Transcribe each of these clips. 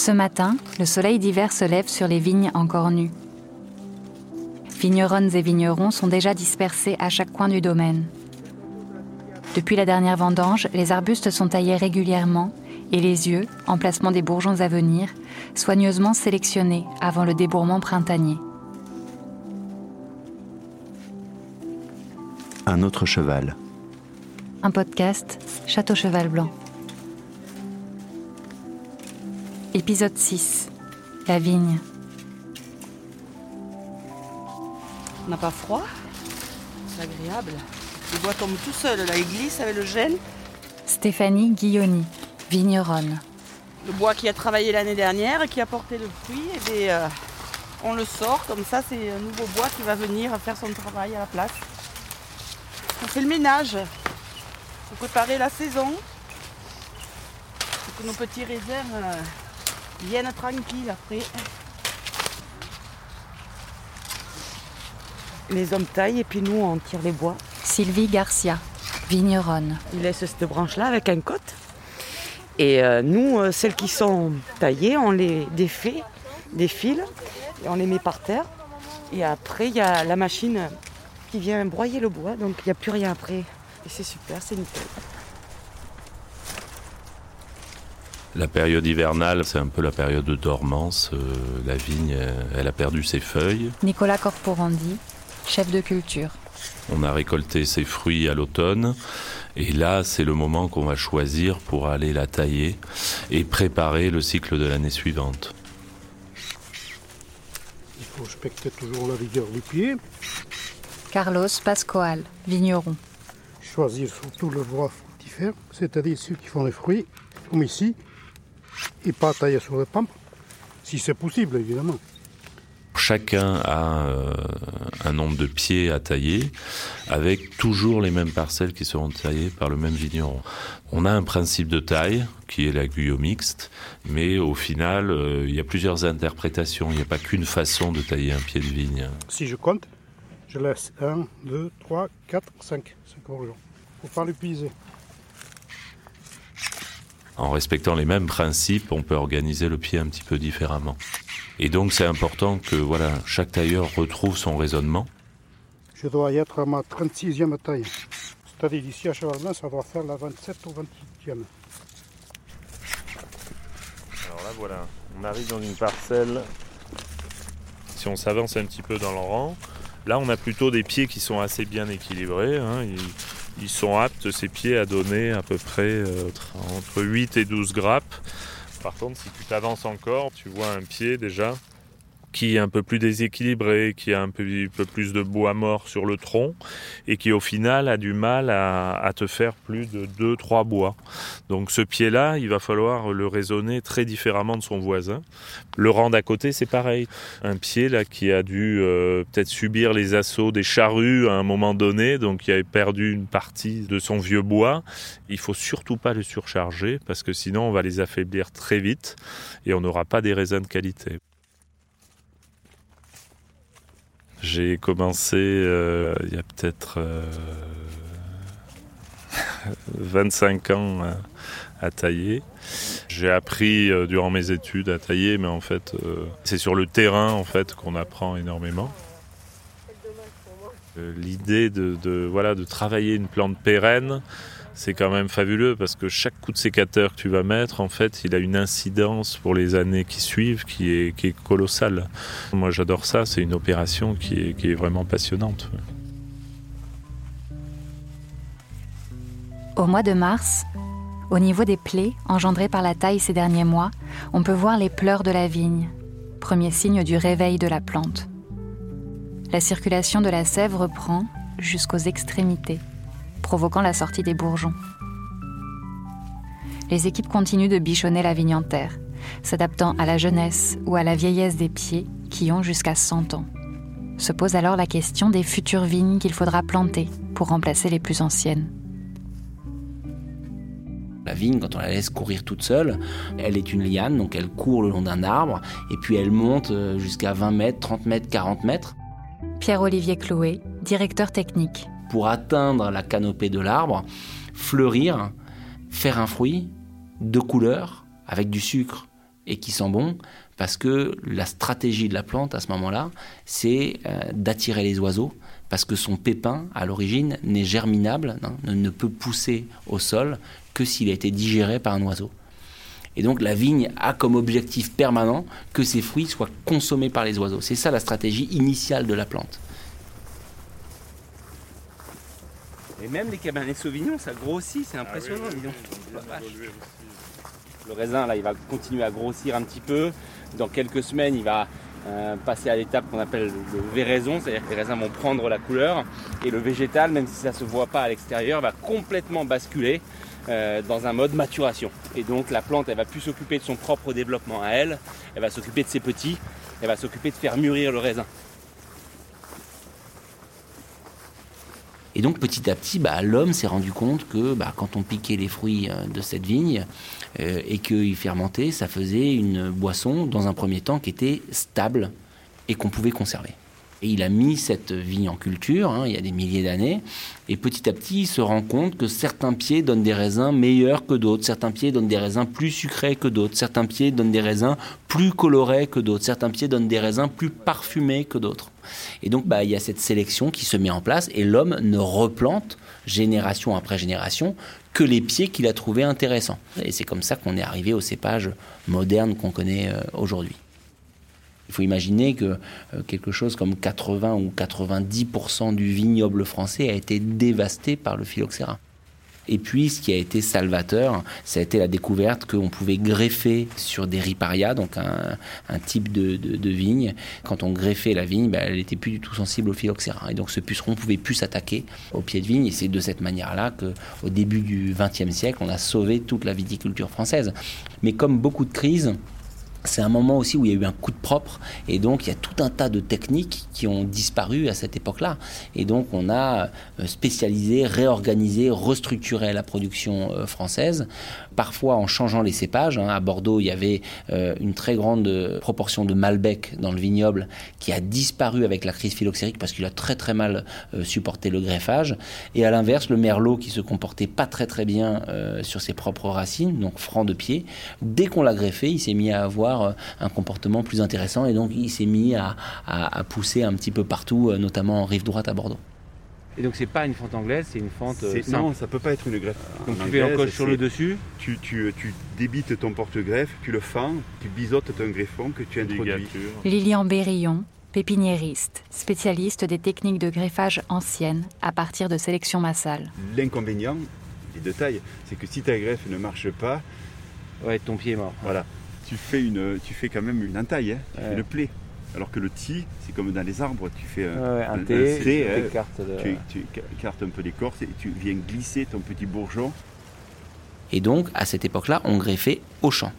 Ce matin, le soleil d'hiver se lève sur les vignes encore nues. Vigneronnes et vignerons sont déjà dispersés à chaque coin du domaine. Depuis la dernière vendange, les arbustes sont taillés régulièrement et les yeux, emplacement des bourgeons à venir, soigneusement sélectionnés avant le débourrement printanier. Un autre cheval. Un podcast Château Cheval Blanc. Épisode 6. La vigne. On n'a pas froid? C'est agréable. Le bois tombe tout seul, là, il glisse avec le gel. Stéphanie Guilloni, vigneronne. Le bois qui a travaillé l'année dernière et qui a porté le fruit, et bien, euh, on le sort, comme ça c'est un nouveau bois qui va venir faire son travail à la place. On fait le ménage pour préparer la saison, pour que nos petits raisins euh, viennent tranquilles après. Les hommes taillent et puis nous on tire les bois. Sylvie Garcia, vigneronne. Ils laissent cette branche-là avec un côte. Et euh, nous, euh, celles qui sont taillées, on les défait, des fils, et on les met par terre. Et après, il y a la machine qui vient broyer le bois, donc il n'y a plus rien après. Et c'est super, c'est nickel. La période hivernale, c'est un peu la période de dormance. Euh, la vigne, elle a perdu ses feuilles. Nicolas Corporandi, chef de culture. On a récolté ses fruits à l'automne. Et là, c'est le moment qu'on va choisir pour aller la tailler et préparer le cycle de l'année suivante. Il faut respecter toujours la vigueur du pied. Carlos Pascoal, vigneron. Choisir surtout le bois fructifère, c'est-à-dire ceux qui font les fruits, comme ici, et pas tailler sur les pampes, si c'est possible évidemment. Chacun a euh, un nombre de pieds à tailler, avec toujours les mêmes parcelles qui seront taillées par le même vigneron. On a un principe de taille qui est la guyot mixte, mais au final, euh, il y a plusieurs interprétations. Il n'y a pas qu'une façon de tailler un pied de vigne. Si je compte, je laisse 1, 2, 3, 4, 5. 5 bourgeons. Faut pas l'épuiser. En respectant les mêmes principes, on peut organiser le pied un petit peu différemment. Et donc c'est important que voilà, chaque tailleur retrouve son raisonnement. Je dois y être à ma 36e taille. C'est-à-dire ici à Chevalin, ça doit faire la 27 ou 28e. Alors là voilà, on arrive dans une parcelle. Si on s'avance un petit peu dans le rang, là on a plutôt des pieds qui sont assez bien équilibrés. hein. Ils sont aptes, ces pieds, à donner à peu près euh, entre 8 et 12 grappes. Par contre, si tu t'avances encore, tu vois un pied déjà qui est un peu plus déséquilibré, qui a un peu, plus de bois mort sur le tronc et qui au final a du mal à, à te faire plus de 2-3 bois. Donc ce pied-là, il va falloir le raisonner très différemment de son voisin. Le rang d'à côté, c'est pareil. Un pied là qui a dû euh, peut-être subir les assauts des charrues à un moment donné, donc qui avait perdu une partie de son vieux bois. Il faut surtout pas le surcharger parce que sinon on va les affaiblir très vite et on n'aura pas des raisins de qualité. J'ai commencé euh, il y a peut-être euh, 25 ans à, à tailler. J'ai appris euh, durant mes études à tailler, mais en fait, euh, c'est sur le terrain en fait qu'on apprend énormément. Euh, L'idée de, de, voilà, de travailler une plante pérenne, c'est quand même fabuleux parce que chaque coup de sécateur que tu vas mettre, en fait, il a une incidence pour les années qui suivent qui est, qui est colossale. Moi, j'adore ça. C'est une opération qui est, qui est vraiment passionnante. Au mois de mars, au niveau des plaies engendrées par la taille ces derniers mois, on peut voir les pleurs de la vigne, premier signe du réveil de la plante. La circulation de la sève reprend jusqu'aux extrémités, provoquant la sortie des bourgeons. Les équipes continuent de bichonner la vigne en terre, s'adaptant à la jeunesse ou à la vieillesse des pieds qui ont jusqu'à 100 ans. Se pose alors la question des futures vignes qu'il faudra planter pour remplacer les plus anciennes. La vigne, quand on la laisse courir toute seule, elle est une liane, donc elle court le long d'un arbre, et puis elle monte euh, jusqu'à 20 mètres, 30 mètres, 40 mètres. Pierre-Olivier Chloé, directeur technique. Pour atteindre la canopée de l'arbre, fleurir, faire un fruit de couleur, avec du sucre et qui sent bon parce que la stratégie de la plante à ce moment-là, c'est euh, d'attirer les oiseaux parce que son pépin, à l'origine, n'est germinable, hein, ne peut pousser au sol que s'il a été digéré par un oiseau. Et donc la vigne a comme objectif permanent que ses fruits soient consommés par les oiseaux. C'est ça la stratégie initiale de la plante. Et même les cabernets sauvignons, ça grossit, c'est impressionnant, Le raisin, là, il va continuer à grossir un petit peu. Dans quelques semaines, il va euh, passer à l'étape qu'on appelle le véraison, c'est-à-dire que les raisins vont prendre la couleur. Et le végétal, même si ça ne se voit pas à l'extérieur, va complètement basculer euh, dans un mode maturation. Et donc la plante, elle va plus s'occuper de son propre développement à elle, elle va s'occuper de ses petits, elle va s'occuper de faire mûrir le raisin. Et donc petit à petit, bah, l'homme s'est rendu compte que bah, quand on piquait les fruits euh, de cette vigne euh, et qu'il fermentait, ça faisait une boisson, dans un premier temps, qui était stable et qu'on pouvait conserver. Et il a mis cette vigne en culture, hein, il y a des milliers d'années, et petit à petit, il se rend compte que certains pieds donnent des raisins meilleurs que d'autres, certains pieds donnent des raisins plus sucrés que d'autres, certains pieds donnent des raisins plus colorés que d'autres, certains pieds donnent des raisins plus parfumés que d'autres. Et donc, bah, il y a cette sélection qui se met en place, et l'homme ne replante génération après génération que les pieds qu'il a trouvés intéressants. Et c'est comme ça qu'on est arrivé au cépage moderne qu'on connaît euh, aujourd'hui. Il faut imaginer que euh, quelque chose comme 80 ou 90% du vignoble français a été dévasté par le phylloxéra. Et puis, ce qui a été salvateur, ça a été la découverte qu'on pouvait greffer sur des riparia, donc un, type de, vigne. Quand on greffait la vigne, ben, elle n'était plus du tout sensible au phylloxéra. Et donc, ce puceron pouvait plus s'attaquer au pied de vigne. Et c'est de cette manière-là qu'au début du XXe siècle, on a sauvé toute la viticulture française. Mais comme beaucoup de crises, c'est un moment aussi où il y a eu un coup de propre et donc il y a tout un tas de techniques qui ont disparu à cette époque-là. Et donc on a euh, spécialisé, réorganisé, restructuré la production euh, française, parfois en changeant les cépages. Hein. À Bordeaux, il y avait euh, une très grande proportion de Malbec dans le vignoble qui a disparu avec la crise phylloxérique parce qu'il a très très mal supporté le greffage. Et à l'inverse, le Merlot qui se comportait pas très très bien sur ses propres racines, donc franc de pied, dès qu'on l'a greffé, il s'est mis à avoir euh, un comportement plus intéressant. Et donc, il s'est mis à, pousser un petit peu partout, euh, notamment en rive droite à Bordeaux. Et donc c'est pas une fente anglaise, c'est une fente euh, Non, ça peut pas être une greffe. Donc tu fais l'encoche sur le dessus tu, tu, tu, débites ton porte-greffe, tu le fends, tu bisotes ton greffon que tu introduis. Lilian Bérillon, pépiniériste, spécialiste des techniques de greffage anciennes à partir de sélection massale. L'inconvénient, les de taille, c'est que si ta greffe ne marche pas... Ouais, ton pied est mort. Voilà tu fais, une, tu fais quand même une entaille, hein. tu fais le play. Alors que le ti, c'est comme dans les arbres, tu fais un, un, thé, hein. tu, écartes un peu l'écorce et tu viens glisser ton petit bourgeon. Et donc, à cette époque-là, on greffait au champ.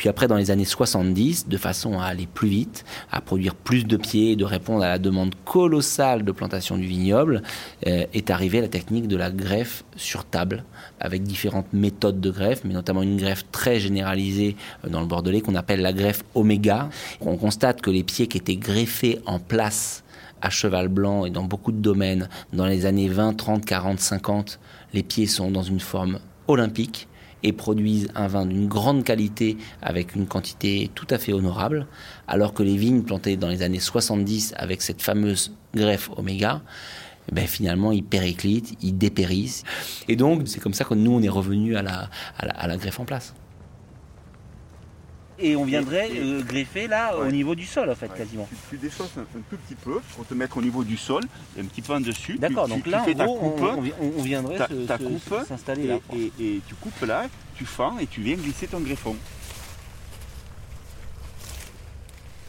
Puis après, dans les années 70, de façon à aller plus vite, à produire plus de pieds, de répondre à la demande colossale de plantation du vignoble, euh, est arrivée la technique de la greffe sur table, avec différentes méthodes de greffe, mais notamment une greffe très généralisée euh, dans le Bordelais qu'on appelle la greffe oméga. On constate que les pieds qui étaient greffés en place à cheval blanc et dans beaucoup de domaines, dans les années 20, 30, 40, 50, les pieds sont dans une forme olympique et produisent un vin d'une grande qualité avec une quantité tout à fait honorable, alors que les vignes plantées dans les années 70 avec cette fameuse greffe oméga, ben finalement ils périclitent, ils dépérissent. Et donc c'est comme ça que nous on est revenu à la, à la greffe en place et on viendrait euh, greffer là au niveau du sol en fait quasiment. Tu, tu un, tout petit peu pour te mettre au niveau du sol, un petit peu en dessus. D'accord, donc là en gros, on, viendrait s'installer là. Et, tu coupes là, tu fends et tu viens glisser ton greffon.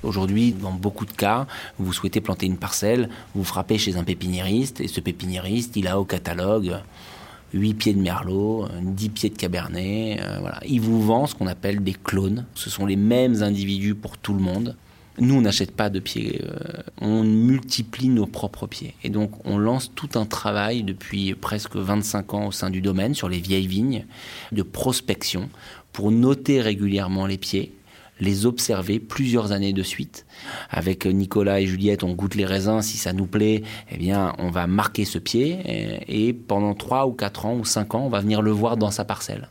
Aujourd'hui, dans beaucoup de cas, vous souhaitez planter une parcelle, vous frappez chez un pépiniériste et ce pépiniériste, il a au catalogue 8 pieds de merlot, 10 pieds de cabernet. Euh, voilà. Ils vous vendent ce qu'on appelle des clones. Ce sont les mêmes individus pour tout le monde. Nous, on n'achète pas de pieds, euh, on multiplie nos propres pieds. Et donc, on lance tout un travail depuis presque 25 ans au sein du domaine sur les vieilles vignes de prospection pour noter régulièrement les pieds, les observer plusieurs années de suite. Avec Nicolas et Juliette, on goûte les raisins. Si ça nous plaît, eh bien, on va marquer ce pied. Et, pendant 3 ou 4 ans ou 5 ans, on va venir le voir dans sa parcelle.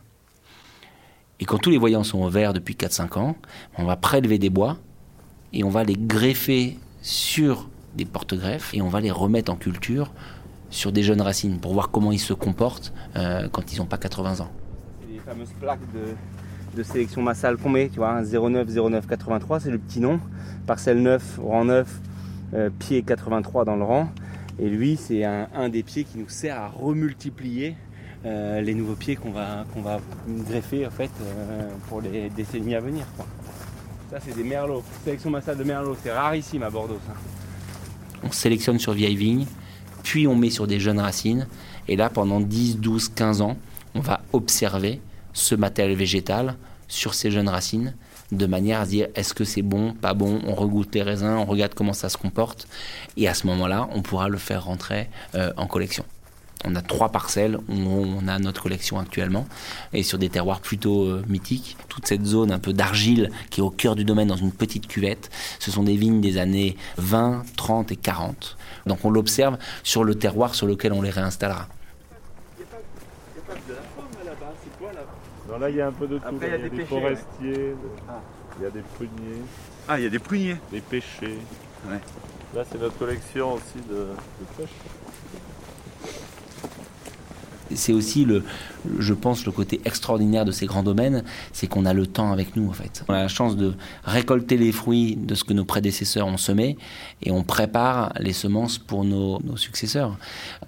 Et quand tous les voyants sont au vert depuis 4-5 ans, on va prélever des bois et on va les greffer sur des porte-greffes et on va les remettre en culture sur des jeunes racines pour voir comment ils se comportent euh, quand ils n'ont pas 80 ans. Les fameuses plaques de, sélection massale qu'on met, tu vois, 09 09 83, c'est le petit nom, parcelle 9, rang 9, euh, pied 83 dans le rang. Et lui, c'est un, des pieds qui nous sert à remultiplier euh, les nouveaux pieds qu'on va, qu'on va greffer en fait pour les décennies à venir. Ça, c'est des merlots. Sélection massale de merlots, c'est rarissime à Bordeaux. On sélectionne sur vieille vigne, puis on met sur des jeunes racines. Et là, pendant 10, 12, 15 ans, on va observer ce matériel végétal sur ces jeunes racines de manière à se dire est-ce que c'est bon, pas bon, on regoute les raisins, on regarde comment ça se comporte et à ce moment-là, on pourra le faire rentrer euh, en collection. On a trois parcelles où on a notre collection actuellement et sur des terroirs plutôt euh, mythiques. Toute cette zone un peu d'argile qui est au cœur du domaine dans une petite cuvette, ce sont des vignes des années 20, 30 et 40. Donc on l'observe sur le terroir sur lequel on les réinstallera. Il n'y a, pas de la faune là-bas, c'est quoi Non, là il y a un peu de tout. il y a, des, forestiers, ah. il y a des pruniers. Ah, il y a des pruniers Des pêchers. Là c'est notre collection aussi de, de pêche c'est aussi le, je pense, le côté extraordinaire de ces grands domaines, c'est qu'on a le temps avec nous en fait. On a la chance de récolter les fruits de ce que nos prédécesseurs ont semé et on prépare les semences pour nos, successeurs.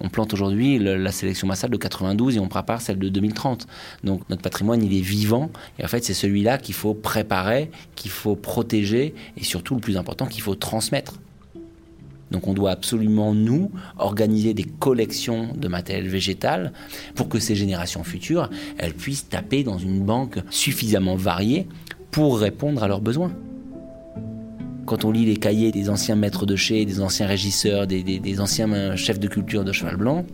On plante aujourd'hui la sélection massale de 92 et on prépare celle de 2030. Donc notre patrimoine il est vivant et en fait c'est celui-là qu'il faut préparer, qu'il faut protéger et surtout le plus important qu'il faut transmettre. Donc on doit absolument, nous, organiser des collections de matériel végétal pour que ces générations futures, elles puissent taper dans une banque suffisamment variée pour répondre à leurs besoins. Quand on lit les cahiers des anciens maîtres de chais, des anciens régisseurs, des, anciens chefs de culture de cheval blanc,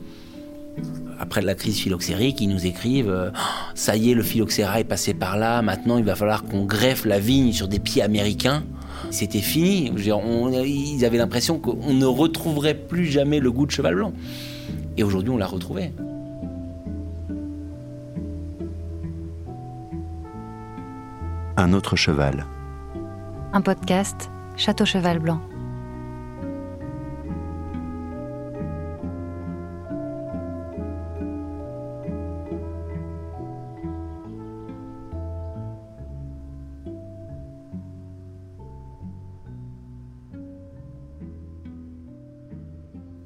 après la crise phylloxérique, ils nous écrivent euh, Ça y est, le phylloxéra est passé par là, maintenant il va falloir qu'on greffe la vigne sur des pieds américains. C'était fini. ils avaient l'impression qu'on ne retrouverait plus jamais le goût de cheval blanc. Et aujourd'hui, on l'a retrouvé. Un autre cheval. Un podcast Château Cheval Blanc.